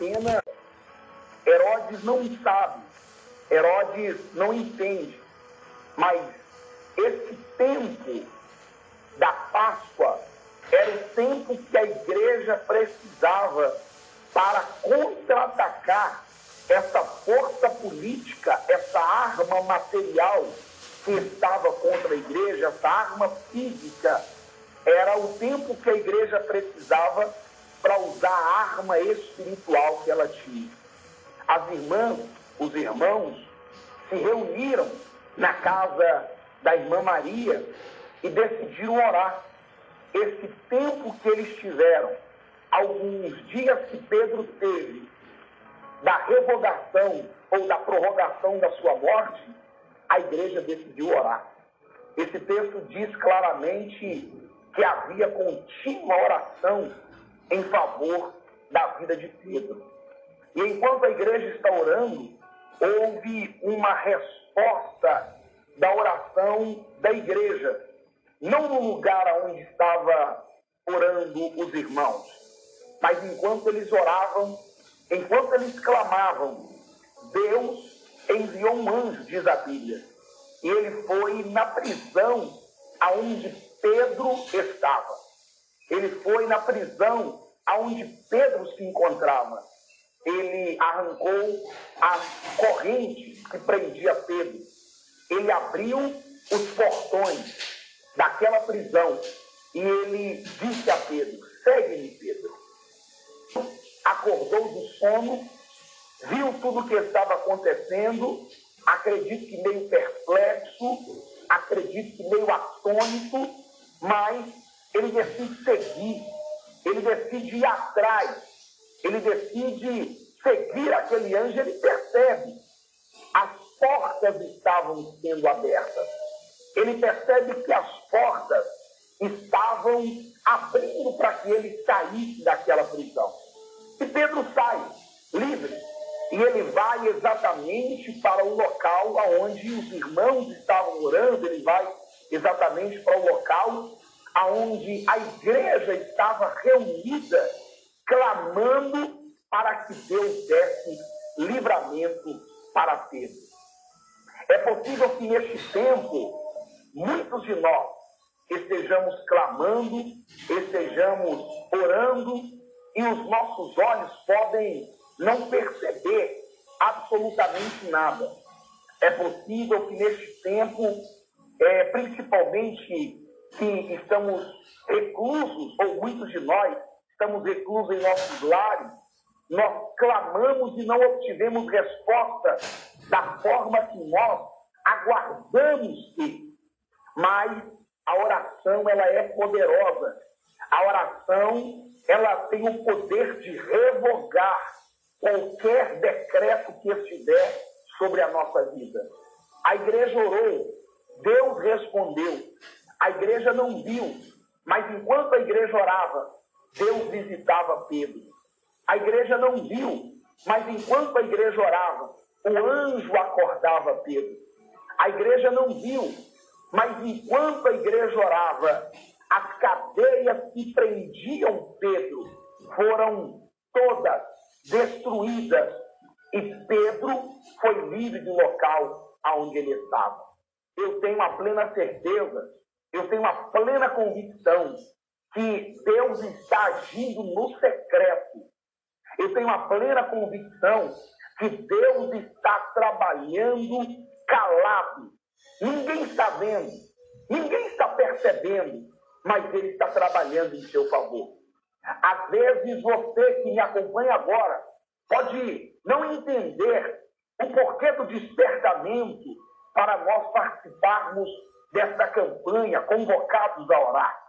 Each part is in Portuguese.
apenas Herodes não sabe, Herodes não entende, mas esse tempo da Páscoa era o tempo que a igreja precisava para contra-atacar essa força política, essa arma material que estava contra a igreja, essa arma física, era o tempo que a igreja precisava para usar a arma espiritual que ela tinha. As irmãs, os irmãos, se reuniram na casa da irmã Maria e decidiram orar. Esse tempo que eles tiveram, alguns dias que Pedro teve da revogação ou da prorrogação da sua morte, a igreja decidiu orar. Esse texto diz claramente que havia contínua oração em favor da vida de Pedro. E enquanto a igreja está orando, houve uma resposta da oração da igreja, não no lugar onde estava orando os irmãos, mas enquanto eles oravam, enquanto eles clamavam, Deus enviou um anjo, diz a Bíblia, e ele foi na prisão aonde Pedro estava. Ele foi na prisão aonde Pedro se encontrava. Ele arrancou as correntes que prendia Pedro. Ele abriu os portões daquela prisão e ele disse a Pedro: Segue-me, Pedro. Acordou do sono, viu tudo o que estava acontecendo, acredito que meio perplexo, acredito que meio atônito, mas ele decide seguir, ele decide ir atrás, ele decide seguir aquele anjo, ele percebe. As portas estavam sendo abertas. Ele percebe que as portas estavam abrindo para que ele saísse daquela prisão. E Pedro sai livre. E ele vai exatamente para o local onde os irmãos estavam orando, ele vai exatamente para o local onde a igreja estava reunida, clamando para que Deus desse livramento para Pedro. É possível que neste tempo, muitos de nós estejamos clamando, estejamos orando, e os nossos olhos podem não perceber absolutamente nada. É possível que neste tempo é, principalmente que estamos reclusos, ou muitos de nós estamos reclusos em nossos lares, nós clamamos e não obtivemos resposta da forma que nós aguardamos ter. Mas a oração ela é poderosa. A oração ela tem o poder de revogar qualquer decreto que estiver sobre a nossa vida. A igreja orou, Deus respondeu. A igreja não viu, mas enquanto a igreja orava, Deus visitava Pedro. A igreja não viu, mas enquanto a igreja orava, o anjo acordava Pedro. A igreja não viu, mas enquanto a igreja orava, as cadeias que prendiam Pedro foram todas destruídas e Pedro foi livre do local aonde ele estava eu tenho a plena certeza, eu tenho a plena convicção que Deus está agindo no secreto. Eu tenho a plena convicção que Deus está trabalhando calado. Ninguém está vendo, ninguém está percebendo, mas Ele está trabalhando em seu favor. Às vezes você que me acompanha agora pode não entender o porquê do despertamento, para nós participarmos desta campanha, convocados a orar.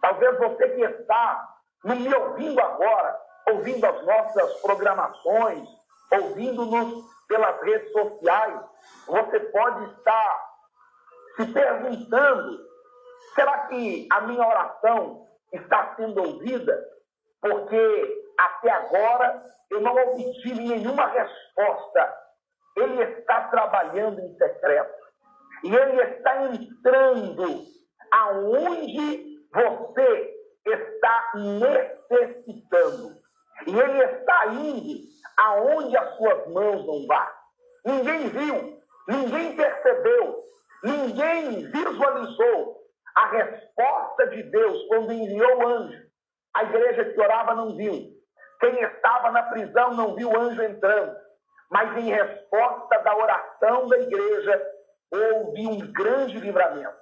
Talvez você que está me ouvindo agora, ouvindo as nossas programações, ouvindo-nos pelas redes sociais, você pode estar se perguntando: será que a minha oração está sendo ouvida? Porque até agora eu não obtive nenhuma resposta ele está trabalhando em secreto. E ele está entrando aonde você está necessitando. E ele está indo aonde as suas mãos não vá. Ninguém viu, ninguém percebeu, ninguém visualizou a resposta de Deus quando enviou o anjo. A igreja que orava não viu. Quem estava na prisão não viu o anjo entrando. Mas em resposta da oração da igreja, houve um grande livramento.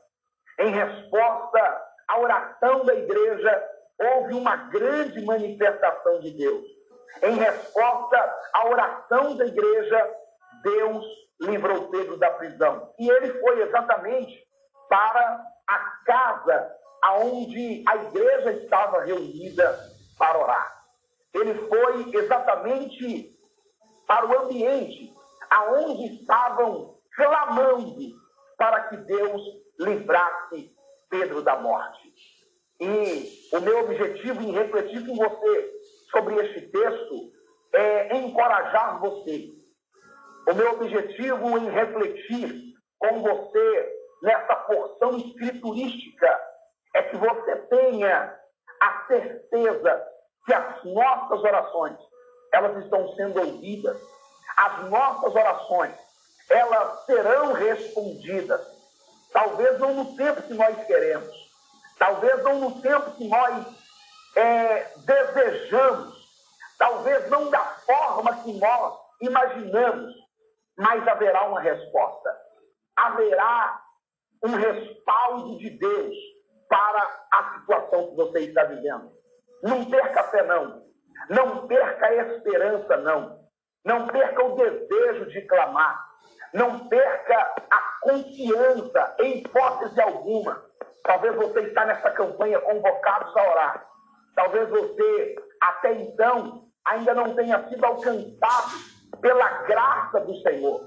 Em resposta à oração da igreja, houve uma grande manifestação de Deus. Em resposta à oração da igreja, Deus livrou Pedro da prisão. E ele foi exatamente para a casa aonde a igreja estava reunida para orar. Ele foi exatamente para o ambiente aonde estavam clamando para que Deus livrasse Pedro da morte. E o meu objetivo em refletir com você sobre este texto é encorajar você. O meu objetivo em refletir com você nessa porção escriturística é que você tenha a certeza que as nossas orações elas estão sendo ouvidas, as nossas orações elas serão respondidas. Talvez não no tempo que nós queremos, talvez não no tempo que nós é, desejamos, talvez não da forma que nós imaginamos, mas haverá uma resposta. Haverá um respaldo de Deus para a situação que você está vivendo. Não perca fé, não. Não perca a esperança, não. Não perca o desejo de clamar. Não perca a confiança em hipótese alguma. Talvez você está nessa campanha convocados a orar. Talvez você, até então, ainda não tenha sido alcançado pela graça do Senhor.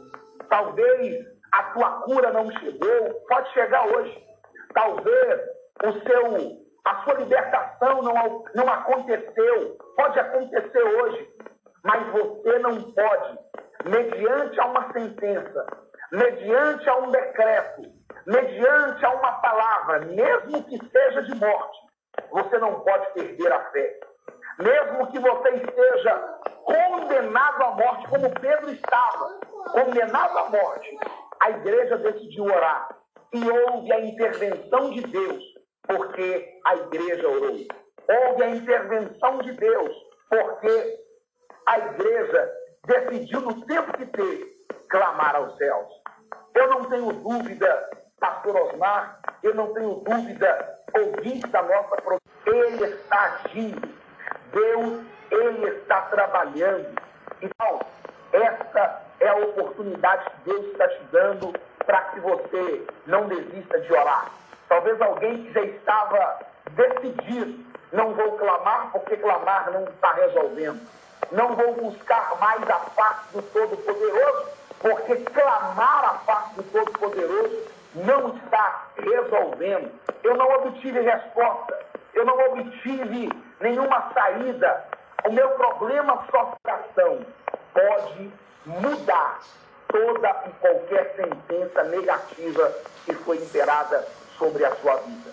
Talvez a tua cura não chegou, pode chegar hoje. Talvez o seu, a sua libertação não, não aconteceu, pode acontecer hoje, mas você não pode, mediante a uma sentença, mediante a um decreto, mediante a uma palavra, mesmo que seja de morte, você não pode perder a fé. Mesmo que você esteja condenado à morte, como Pedro estava, condenado à morte, a igreja decidiu orar e houve a intervenção de Deus, porque a igreja orou. Houve a intervenção de Deus, porque a igreja decidiu, no tempo que teve, clamar aos céus. Eu não tenho dúvida, pastor Osmar, eu não tenho dúvida, ouvinte da nossa ele está agindo. Deus, ele está trabalhando. Então, essa é a oportunidade que Deus está te dando para que você não desista de orar. Talvez alguém que já estava decidido, não vou clamar porque clamar não está resolvendo. Não vou buscar mais a face do Todo-Poderoso, porque clamar a face do Todo-Poderoso não está resolvendo. Eu não obtive resposta, eu não obtive nenhuma saída. O meu problema só pode mudar toda e qualquer sentença negativa que foi imperada sobre a sua vida.